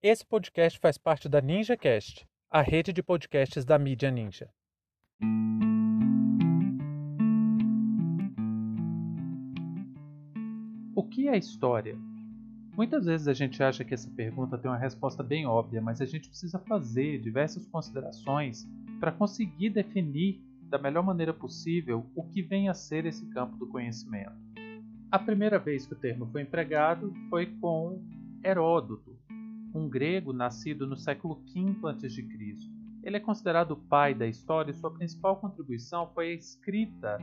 Esse podcast faz parte da NinjaCast, a rede de podcasts da mídia Ninja. O que é história? Muitas vezes a gente acha que essa pergunta tem uma resposta bem óbvia, mas a gente precisa fazer diversas considerações para conseguir definir da melhor maneira possível o que vem a ser esse campo do conhecimento. A primeira vez que o termo foi empregado foi com Heródoto, um grego nascido no século V a.C. Ele é considerado o pai da história e sua principal contribuição foi a escrita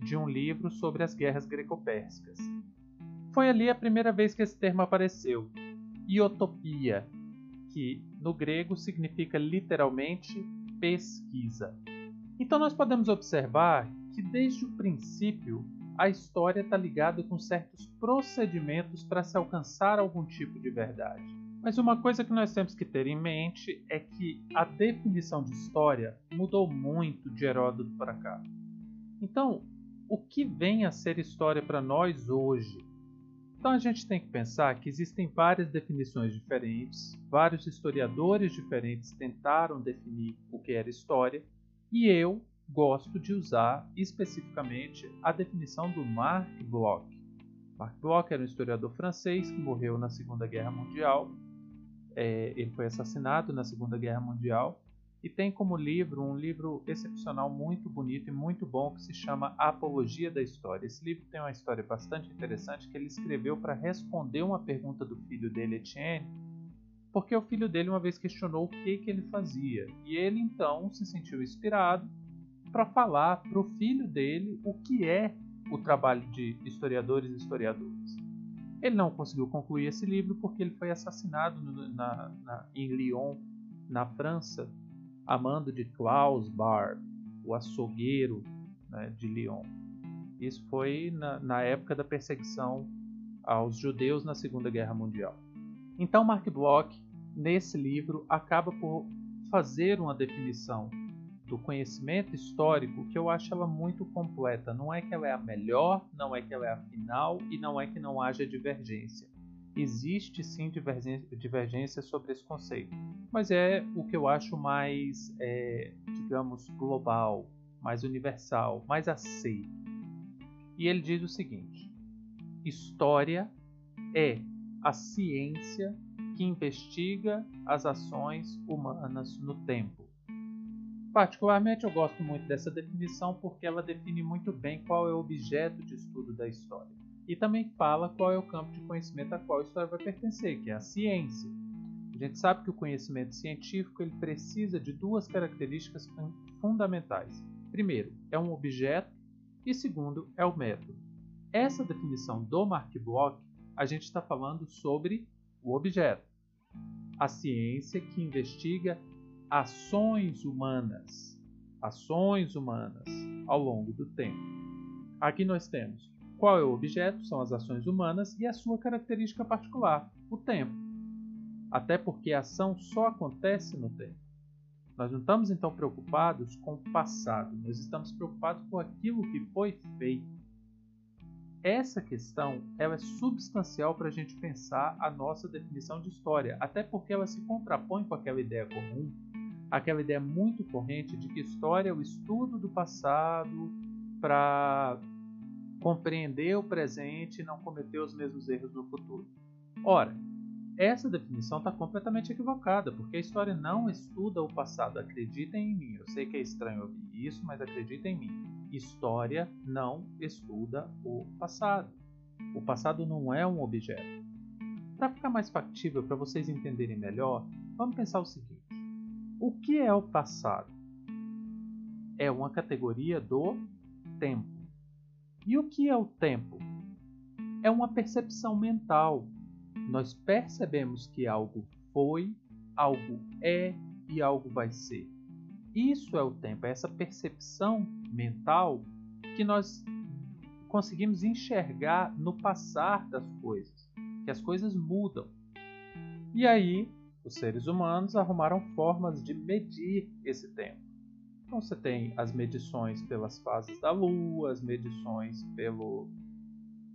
de um livro sobre as guerras greco-pérsicas. Foi ali a primeira vez que esse termo apareceu, iotopia, que no grego significa literalmente pesquisa. Então nós podemos observar que desde o princípio a história está ligada com certos procedimentos para se alcançar algum tipo de verdade. Mas uma coisa que nós temos que ter em mente é que a definição de história mudou muito de Heródoto para cá. Então, o que vem a ser história para nós hoje? Então a gente tem que pensar que existem várias definições diferentes, vários historiadores diferentes tentaram definir o que era história, e eu gosto de usar especificamente a definição do Marc Bloch. Marc Bloch era um historiador francês que morreu na Segunda Guerra Mundial. É, ele foi assassinado na Segunda Guerra Mundial e tem como livro um livro excepcional, muito bonito e muito bom que se chama Apologia da História. Esse livro tem uma história bastante interessante que ele escreveu para responder uma pergunta do filho dele, Etienne, porque o filho dele uma vez questionou o que, que ele fazia e ele então se sentiu inspirado para falar para o filho dele o que é o trabalho de historiadores e historiadoras. Ele não conseguiu concluir esse livro porque ele foi assassinado no, na, na, em Lyon, na França, a mando de Klaus Barbe, o açougueiro né, de Lyon. Isso foi na, na época da perseguição aos judeus na Segunda Guerra Mundial. Então, Mark Bloch, nesse livro, acaba por fazer uma definição do conhecimento histórico que eu acho ela muito completa. Não é que ela é a melhor, não é que ela é a final e não é que não haja divergência. Existe sim divergência sobre esse conceito, mas é o que eu acho mais, é, digamos, global, mais universal, mais aceito. E ele diz o seguinte: história é a ciência que investiga as ações humanas no tempo Particularmente, eu gosto muito dessa definição porque ela define muito bem qual é o objeto de estudo da história e também fala qual é o campo de conhecimento a qual a história vai pertencer, que é a ciência. A gente sabe que o conhecimento científico ele precisa de duas características fundamentais. Primeiro, é um objeto e segundo, é o método. Essa definição do Mark Bloch, a gente está falando sobre o objeto. A ciência que investiga ações humanas, ações humanas ao longo do tempo. Aqui nós temos qual é o objeto, são as ações humanas e a sua característica particular, o tempo. Até porque a ação só acontece no tempo. Nós não estamos então preocupados com o passado, nós estamos preocupados com aquilo que foi feito. Essa questão ela é substancial para a gente pensar a nossa definição de história, até porque ela se contrapõe com aquela ideia comum aquela ideia muito corrente de que história é o estudo do passado para compreender o presente e não cometer os mesmos erros no futuro. Ora, essa definição está completamente equivocada, porque a história não estuda o passado. Acreditem em mim. Eu sei que é estranho ouvir isso, mas acreditem em mim. História não estuda o passado. O passado não é um objeto. Para ficar mais factível, para vocês entenderem melhor, vamos pensar o seguinte: o que é o passado? É uma categoria do tempo. E o que é o tempo? É uma percepção mental. Nós percebemos que algo foi, algo é e algo vai ser. Isso é o tempo, é essa percepção mental que nós conseguimos enxergar no passar das coisas, que as coisas mudam. E aí os seres humanos arrumaram formas de medir esse tempo. Então você tem as medições pelas fases da Lua, as medições pelo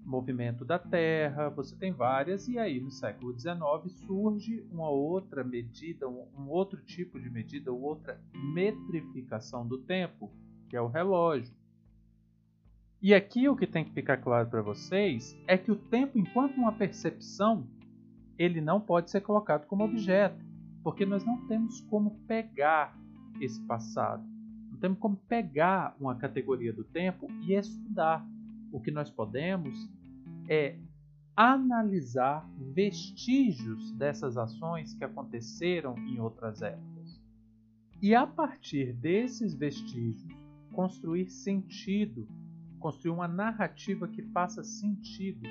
movimento da Terra, você tem várias, e aí no século XIX surge uma outra medida, um outro tipo de medida, outra metrificação do tempo, que é o relógio. E aqui o que tem que ficar claro para vocês é que o tempo, enquanto uma percepção, ele não pode ser colocado como objeto, porque nós não temos como pegar esse passado, não temos como pegar uma categoria do tempo e estudar. O que nós podemos é analisar vestígios dessas ações que aconteceram em outras épocas. E a partir desses vestígios, construir sentido, construir uma narrativa que faça sentido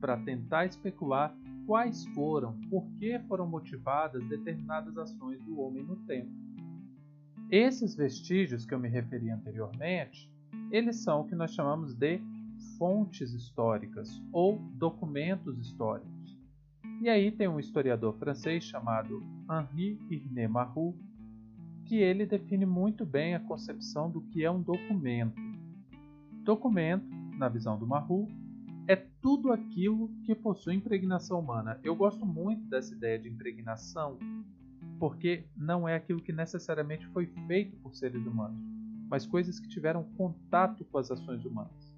para tentar especular quais foram, por que foram motivadas determinadas ações do homem no tempo. Esses vestígios que eu me referi anteriormente, eles são o que nós chamamos de fontes históricas ou documentos históricos. E aí tem um historiador francês chamado Henri Irné Marrou, que ele define muito bem a concepção do que é um documento. Documento, na visão do Marrou, é tudo aquilo que possui impregnação humana. Eu gosto muito dessa ideia de impregnação, porque não é aquilo que necessariamente foi feito por seres humanos, mas coisas que tiveram contato com as ações humanas.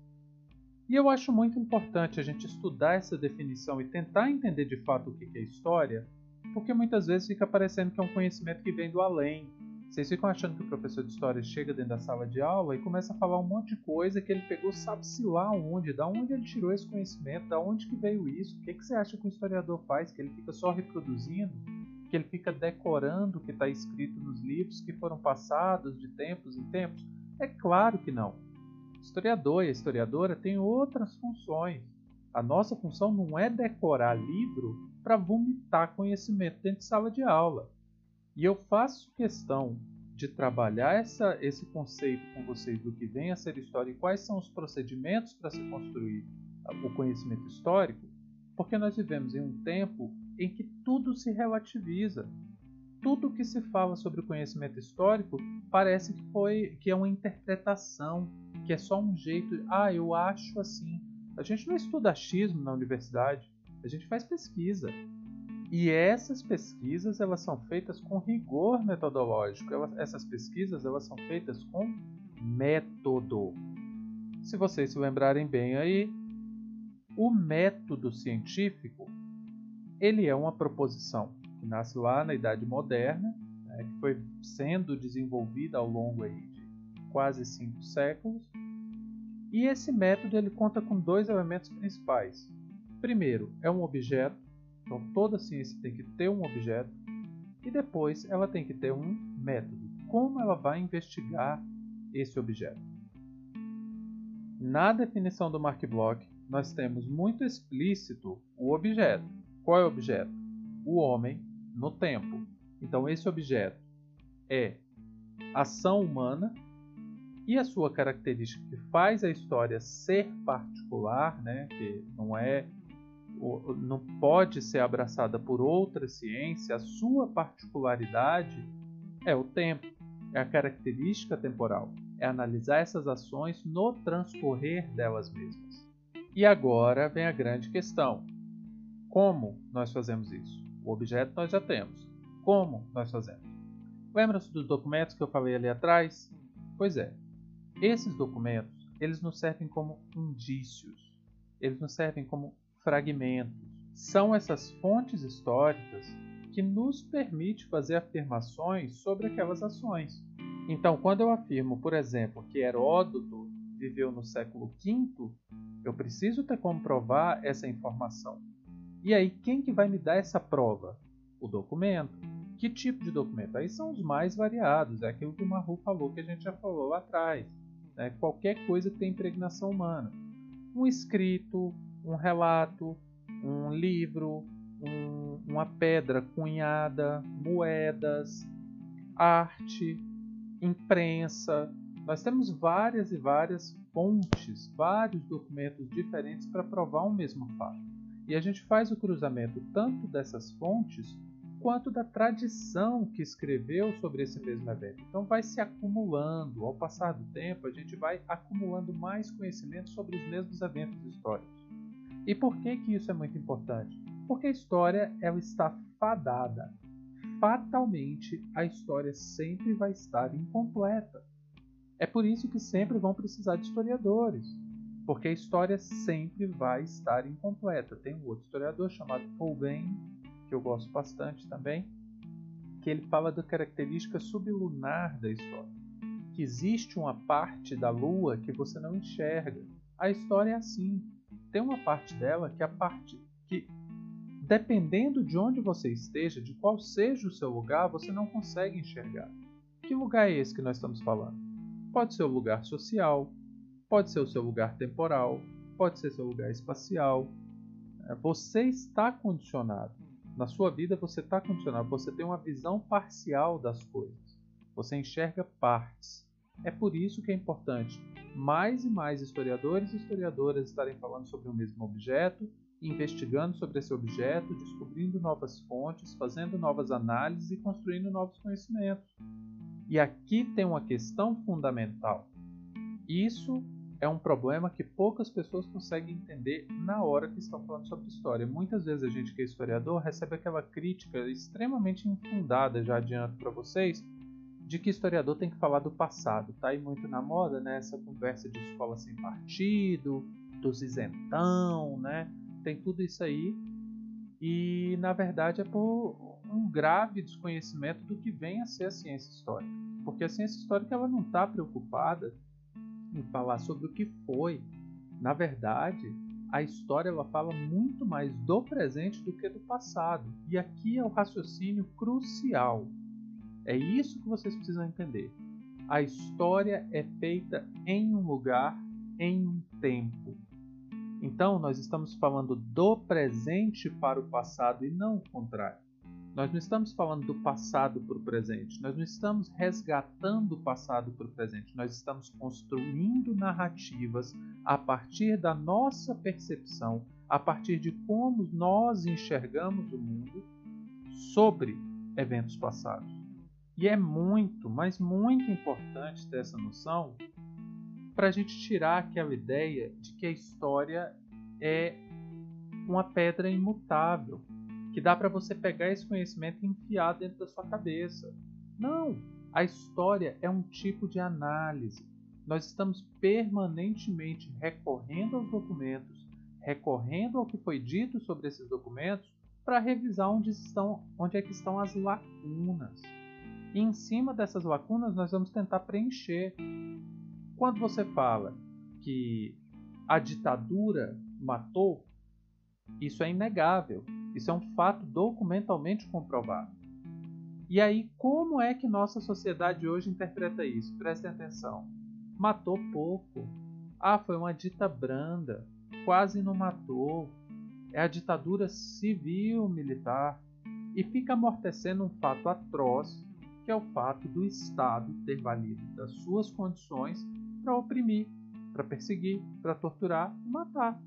E eu acho muito importante a gente estudar essa definição e tentar entender de fato o que é história, porque muitas vezes fica parecendo que é um conhecimento que vem do além. Vocês ficam achando que o professor de história chega dentro da sala de aula e começa a falar um monte de coisa que ele pegou, sabe-se lá onde, da onde ele tirou esse conhecimento, da onde que veio isso, o que, que você acha que o historiador faz, que ele fica só reproduzindo, que ele fica decorando o que está escrito nos livros que foram passados de tempos em tempos? É claro que não historiador e a historiadora têm outras funções. A nossa função não é decorar livro para vomitar conhecimento dentro de sala de aula. E eu faço questão de trabalhar essa, esse conceito com vocês do que vem a ser história e quais são os procedimentos para se construir o conhecimento histórico, porque nós vivemos em um tempo em que tudo se relativiza. Tudo que se fala sobre conhecimento histórico parece que foi que é uma interpretação, que é só um jeito, ah, eu acho assim. A gente não estuda achismo na universidade, a gente faz pesquisa. E essas pesquisas elas são feitas com rigor metodológico. Elas, essas pesquisas elas são feitas com método. Se vocês se lembrarem bem aí, o método científico ele é uma proposição que nasce lá na Idade Moderna, né, que foi sendo desenvolvida ao longo aí quase cinco séculos. E esse método ele conta com dois elementos principais. Primeiro, é um objeto, então toda ciência tem que ter um objeto, e depois ela tem que ter um método. Como ela vai investigar esse objeto? Na definição do Mark Bloch, nós temos muito explícito o objeto. Qual é o objeto? O homem no tempo. Então, esse objeto é ação humana e a sua característica que faz a história ser particular, né, que não é não pode ser abraçada por outra ciência, a sua particularidade é o tempo, é a característica temporal, é analisar essas ações no transcorrer delas mesmas. E agora vem a grande questão: como nós fazemos isso? O objeto nós já temos. Como nós fazemos? Lembra-se dos documentos que eu falei ali atrás? Pois é, esses documentos, eles nos servem como indícios, eles nos servem como fragmentos. São essas fontes históricas que nos permite fazer afirmações sobre aquelas ações. Então, quando eu afirmo, por exemplo, que Heródoto viveu no século V, eu preciso ter como provar essa informação. E aí, quem que vai me dar essa prova? O documento. Que tipo de documento? Aí são os mais variados, é aquilo que o Maru falou que a gente já falou lá atrás né? qualquer coisa que tem impregnação humana. Um escrito, um relato, um livro, um, uma pedra cunhada, moedas, arte, imprensa. Nós temos várias e várias fontes, vários documentos diferentes para provar um mesmo fato. E a gente faz o cruzamento tanto dessas fontes quanto da tradição que escreveu sobre esse mesmo evento. Então vai se acumulando, ao passar do tempo, a gente vai acumulando mais conhecimento sobre os mesmos eventos históricos. E por que, que isso é muito importante? Porque a história ela está fadada. Fatalmente, a história sempre vai estar incompleta. É por isso que sempre vão precisar de historiadores, porque a história sempre vai estar incompleta. Tem um outro historiador chamado Paul Bain, que eu gosto bastante também, que ele fala da característica sublunar da história, que existe uma parte da lua que você não enxerga. A história é assim. Tem uma parte dela que a parte que dependendo de onde você esteja, de qual seja o seu lugar, você não consegue enxergar. Que lugar é esse que nós estamos falando? Pode ser o lugar social, pode ser o seu lugar temporal, pode ser seu lugar espacial. É, você está condicionado. Na sua vida você está condicionado. Você tem uma visão parcial das coisas. Você enxerga partes. É por isso que é importante mais e mais historiadores e historiadoras estarem falando sobre o mesmo objeto, investigando sobre esse objeto, descobrindo novas fontes, fazendo novas análises e construindo novos conhecimentos. E aqui tem uma questão fundamental. Isso é um problema que poucas pessoas conseguem entender na hora que estão falando sobre história. Muitas vezes a gente que é historiador recebe aquela crítica extremamente infundada, já adianto para vocês, de que historiador tem que falar do passado. Tá aí muito na moda, né? Essa conversa de escola sem partido, dos isentão, né? Tem tudo isso aí. E na verdade é por um grave desconhecimento do que vem a ser a ciência histórica. Porque a ciência histórica ela não está preocupada em falar sobre o que foi. Na verdade, a história ela fala muito mais do presente do que do passado. E aqui é o raciocínio crucial. É isso que vocês precisam entender. A história é feita em um lugar, em um tempo. Então, nós estamos falando do presente para o passado e não o contrário. Nós não estamos falando do passado para o presente, nós não estamos resgatando o passado para o presente, nós estamos construindo narrativas a partir da nossa percepção, a partir de como nós enxergamos o mundo sobre eventos passados. E é muito, mas muito importante ter essa noção para a gente tirar aquela ideia de que a história é uma pedra imutável, que dá para você pegar esse conhecimento e enfiar dentro da sua cabeça. Não! A história é um tipo de análise. Nós estamos permanentemente recorrendo aos documentos, recorrendo ao que foi dito sobre esses documentos para revisar onde, estão, onde é que estão as lacunas. E em cima dessas lacunas nós vamos tentar preencher. Quando você fala que a ditadura matou, isso é inegável. Isso é um fato documentalmente comprovado. E aí, como é que nossa sociedade hoje interpreta isso? Prestem atenção. Matou pouco. Ah, foi uma dita branda. Quase não matou. É a ditadura civil-militar. E fica amortecendo um fato atroz, que é o fato do Estado ter valido das suas condições para oprimir, para perseguir, para torturar e matar.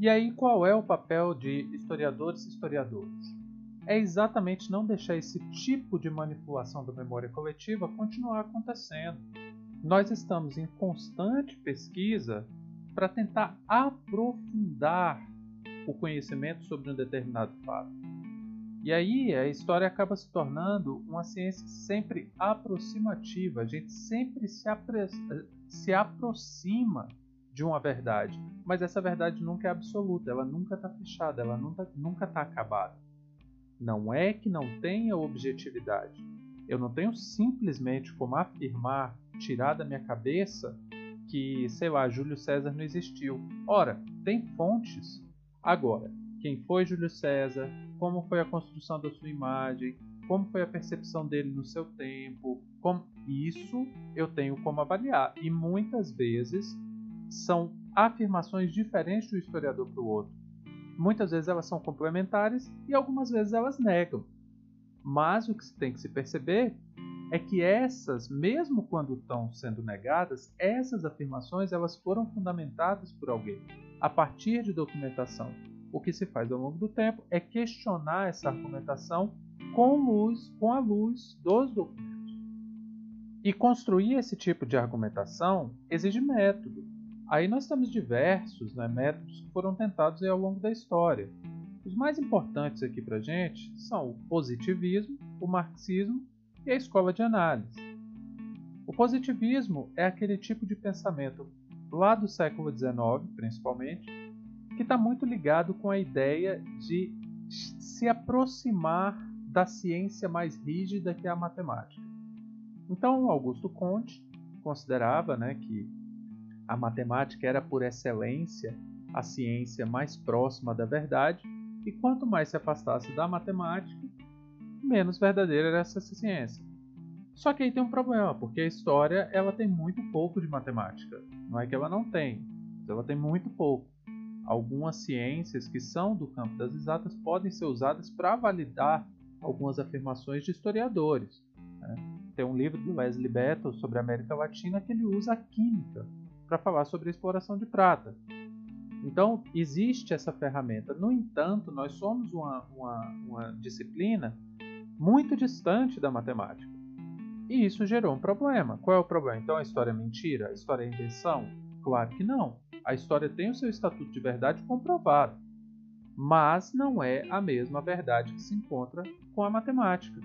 E aí, qual é o papel de historiadores e historiadoras? É exatamente não deixar esse tipo de manipulação da memória coletiva continuar acontecendo. Nós estamos em constante pesquisa para tentar aprofundar o conhecimento sobre um determinado fato. E aí a história acaba se tornando uma ciência sempre aproximativa, a gente sempre se, se aproxima de uma verdade, mas essa verdade nunca é absoluta, ela nunca está fechada, ela nunca está acabada. Não é que não tenha objetividade. Eu não tenho simplesmente como afirmar, tirar da minha cabeça que, sei lá, Júlio César não existiu. Ora, tem fontes. Agora, quem foi Júlio César, como foi a construção da sua imagem, como foi a percepção dele no seu tempo, como... isso eu tenho como avaliar. E muitas vezes são afirmações diferentes do historiador para o outro. Muitas vezes elas são complementares e algumas vezes elas negam. Mas o que tem que se perceber é que essas, mesmo quando estão sendo negadas, essas afirmações elas foram fundamentadas por alguém a partir de documentação. O que se faz ao longo do tempo é questionar essa argumentação com luz, com a luz dos documentos. E construir esse tipo de argumentação exige método, Aí nós temos diversos né, métodos que foram tentados ao longo da história. Os mais importantes aqui para gente são o positivismo, o marxismo e a escola de análise. O positivismo é aquele tipo de pensamento lá do século XIX, principalmente, que está muito ligado com a ideia de se aproximar da ciência mais rígida que é a matemática. Então, Augusto Comte considerava né, que a matemática era, por excelência, a ciência mais próxima da verdade, e quanto mais se afastasse da matemática, menos verdadeira era essa ciência. Só que aí tem um problema, porque a história ela tem muito pouco de matemática. Não é que ela não tem, mas ela tem muito pouco. Algumas ciências que são do campo das exatas podem ser usadas para validar algumas afirmações de historiadores. Né? Tem um livro do Wesley Battle sobre a América Latina que ele usa a química para falar sobre a exploração de prata. Então, existe essa ferramenta. No entanto, nós somos uma, uma, uma disciplina muito distante da matemática. E isso gerou um problema. Qual é o problema? Então a história é mentira? A história é invenção? Claro que não. A história tem o seu estatuto de verdade comprovado, mas não é a mesma verdade que se encontra com a matemática.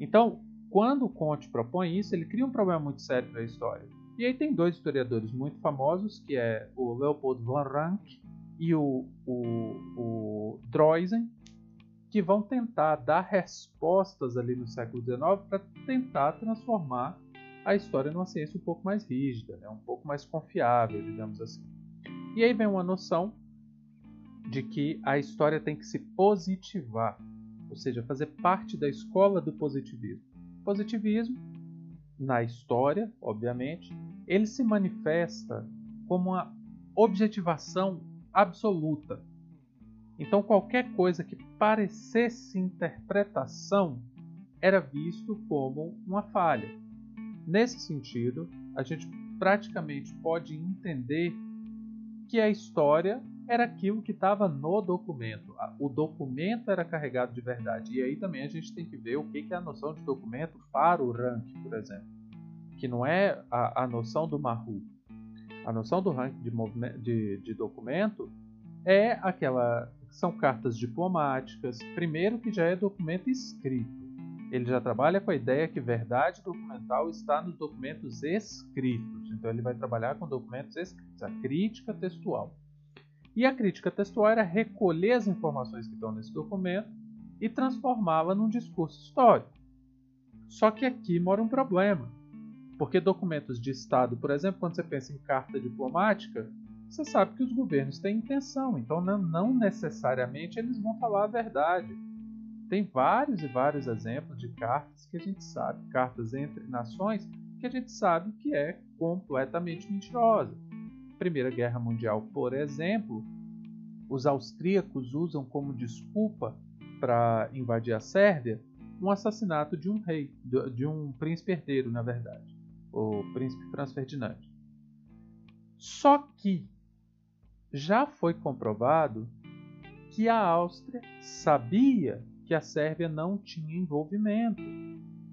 Então, quando Conte propõe isso, ele cria um problema muito sério para a história. E aí tem dois historiadores muito famosos, que é o Leopold von Ranke e o, o, o Droysen, que vão tentar dar respostas ali no século XIX para tentar transformar a história numa ciência um pouco mais rígida, né? um pouco mais confiável, digamos assim. E aí vem uma noção de que a história tem que se positivar, ou seja, fazer parte da escola do positivismo. Positivismo, na história, obviamente, ele se manifesta como uma objetivação absoluta. Então, qualquer coisa que parecesse interpretação era visto como uma falha. Nesse sentido, a gente praticamente pode entender que a história era aquilo que estava no documento. O documento era carregado de verdade. E aí também a gente tem que ver o que é a noção de documento para o ranking, por exemplo. Que não é a, a noção do Mahu. A noção do ranking de, de, de documento é aquela. São cartas diplomáticas. Primeiro, que já é documento escrito. Ele já trabalha com a ideia que verdade documental está nos documentos escritos. Então, ele vai trabalhar com documentos escritos, a crítica textual. E a crítica textual era recolher as informações que estão nesse documento e transformá-la num discurso histórico. Só que aqui mora um problema. Porque documentos de Estado, por exemplo, quando você pensa em carta diplomática, você sabe que os governos têm intenção, então não necessariamente eles vão falar a verdade. Tem vários e vários exemplos de cartas que a gente sabe, cartas entre nações, que a gente sabe que é completamente mentirosa. Primeira Guerra Mundial, por exemplo, os austríacos usam como desculpa para invadir a Sérvia um assassinato de um rei, de um príncipe herdeiro, na verdade, o príncipe Franz Ferdinand. Só que já foi comprovado que a Áustria sabia que a Sérvia não tinha envolvimento,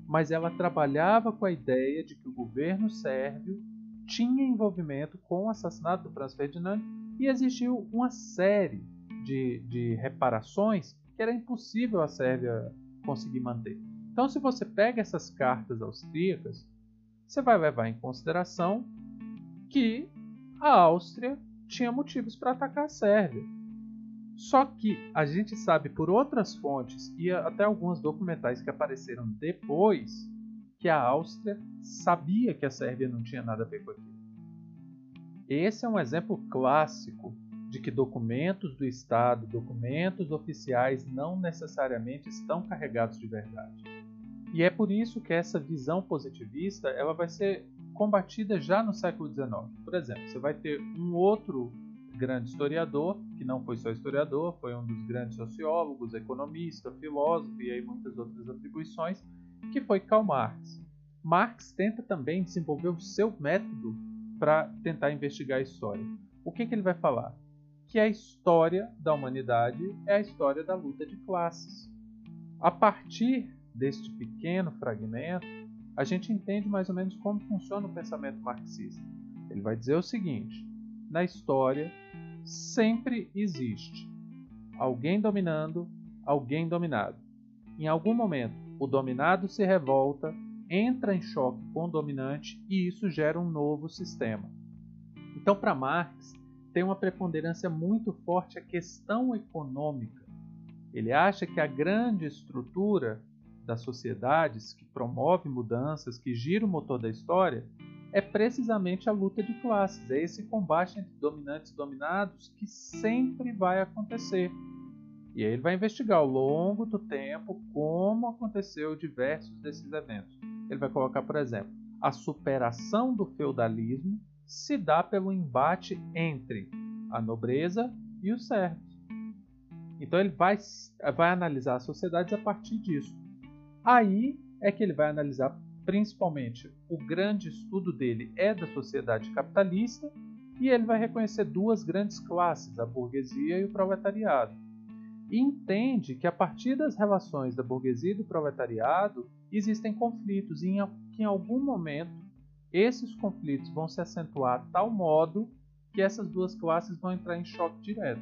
mas ela trabalhava com a ideia de que o governo sérvio tinha envolvimento com o assassinato do Franz Ferdinand e existiu uma série de, de reparações que era impossível a Sérvia conseguir manter. Então, se você pega essas cartas austríacas, você vai levar em consideração que a Áustria tinha motivos para atacar a Sérvia. Só que a gente sabe por outras fontes e até alguns documentais que apareceram depois que a Áustria sabia que a Sérvia não tinha nada a ver com aquilo. Esse é um exemplo clássico de que documentos do Estado, documentos oficiais, não necessariamente estão carregados de verdade. E é por isso que essa visão positivista ela vai ser combatida já no século XIX. Por exemplo, você vai ter um outro grande historiador, que não foi só historiador, foi um dos grandes sociólogos, economista, filósofo e aí muitas outras atribuições, que foi Karl Marx. Marx tenta também desenvolver o seu método para tentar investigar a história. O que, que ele vai falar? Que a história da humanidade é a história da luta de classes. A partir deste pequeno fragmento, a gente entende mais ou menos como funciona o pensamento marxista. Ele vai dizer o seguinte: na história sempre existe alguém dominando, alguém dominado. Em algum momento, o dominado se revolta, entra em choque com o dominante e isso gera um novo sistema. Então, para Marx, tem uma preponderância muito forte a questão econômica. Ele acha que a grande estrutura das sociedades que promove mudanças, que gira o motor da história, é precisamente a luta de classes, é esse combate entre dominantes e dominados que sempre vai acontecer. E aí ele vai investigar ao longo do tempo como aconteceu diversos desses eventos. Ele vai colocar, por exemplo, a superação do feudalismo se dá pelo embate entre a nobreza e os servos. Então ele vai, vai analisar as sociedades a partir disso. Aí é que ele vai analisar principalmente o grande estudo dele é da sociedade capitalista e ele vai reconhecer duas grandes classes, a burguesia e o proletariado. E entende que a partir das relações da burguesia e do proletariado existem conflitos e que em algum momento esses conflitos vão se acentuar a tal modo que essas duas classes vão entrar em choque direto.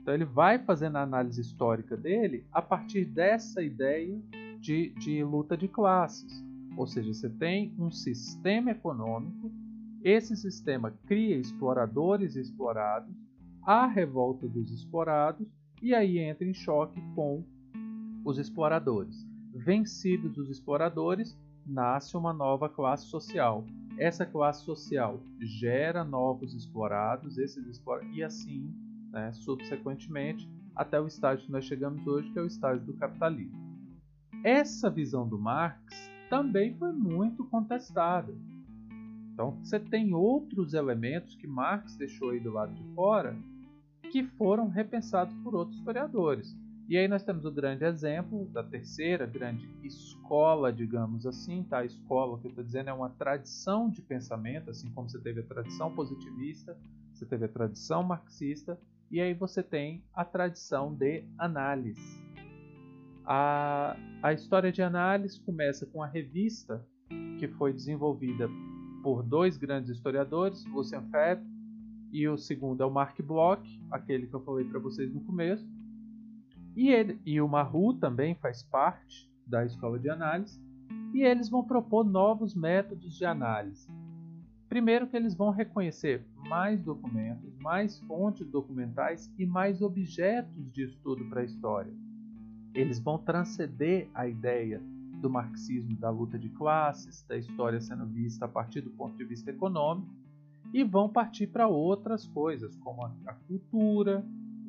Então ele vai fazendo a análise histórica dele a partir dessa ideia de, de luta de classes. Ou seja, você tem um sistema econômico, esse sistema cria exploradores e explorados, há revolta dos explorados e aí entra em choque com os exploradores. Vencidos os exploradores, nasce uma nova classe social. Essa classe social gera novos explorados, esses explora e assim, né, subsequentemente, até o estágio que nós chegamos hoje, que é o estágio do capitalismo. Essa visão do Marx também foi muito contestada. Então, você tem outros elementos que Marx deixou aí do lado de fora que foram repensados por outros historiadores. E aí nós temos o grande exemplo da terceira grande escola, digamos assim, tá? A escola, o que eu estou dizendo, é uma tradição de pensamento, assim como você teve a tradição positivista, você teve a tradição marxista, e aí você tem a tradição de análise. A, a história de análise começa com a revista que foi desenvolvida por dois grandes historiadores, Lucian Febvre e o segundo é o Mark Bloch, aquele que eu falei para vocês no começo. E, ele, e o Maru também faz parte da escola de análise, e eles vão propor novos métodos de análise. Primeiro que eles vão reconhecer mais documentos, mais fontes documentais e mais objetos de estudo para a história. Eles vão transcender a ideia do marxismo da luta de classes, da história sendo vista a partir do ponto de vista econômico, e vão partir para outras coisas, como a, a cultura,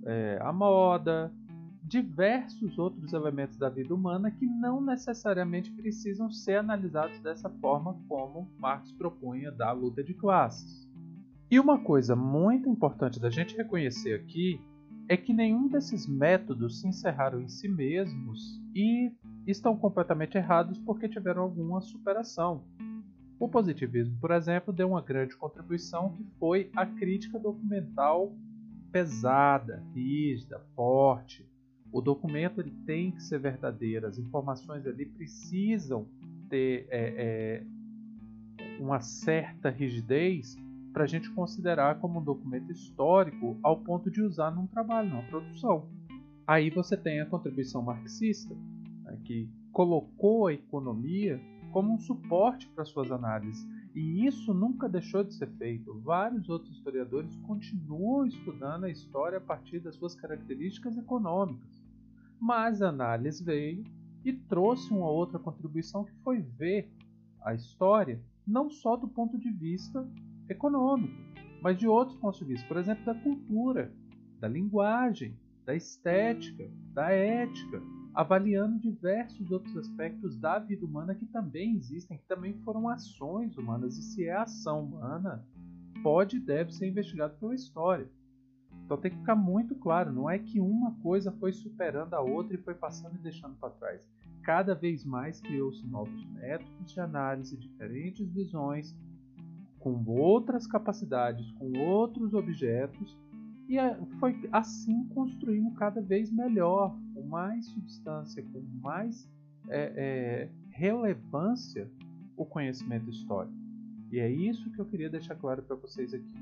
é, a moda, diversos outros elementos da vida humana que não necessariamente precisam ser analisados dessa forma como Marx propunha da luta de classes. E uma coisa muito importante da gente reconhecer aqui é que nenhum desses métodos se encerraram em si mesmos e estão completamente errados porque tiveram alguma superação. O positivismo, por exemplo, deu uma grande contribuição que foi a crítica documental pesada, rígida, forte, o documento ele tem que ser verdadeiro, as informações ali precisam ter é, é, uma certa rigidez para a gente considerar como um documento histórico ao ponto de usar num trabalho, numa produção. Aí você tem a contribuição marxista, né, que colocou a economia como um suporte para suas análises. E isso nunca deixou de ser feito. Vários outros historiadores continuam estudando a história a partir das suas características econômicas. Mas a análise veio e trouxe uma outra contribuição que foi ver a história não só do ponto de vista econômico, mas de outros pontos de vista, por exemplo, da cultura, da linguagem, da estética, da ética, avaliando diversos outros aspectos da vida humana que também existem, que também foram ações humanas, e se é ação humana, pode e deve ser investigado pela história. Então tem que ficar muito claro, não é que uma coisa foi superando a outra e foi passando e deixando para trás. Cada vez mais criou-se novos métodos de análise, diferentes visões, com outras capacidades, com outros objetos, e foi assim construindo cada vez melhor, com mais substância, com mais é, é, relevância, o conhecimento histórico. E é isso que eu queria deixar claro para vocês aqui.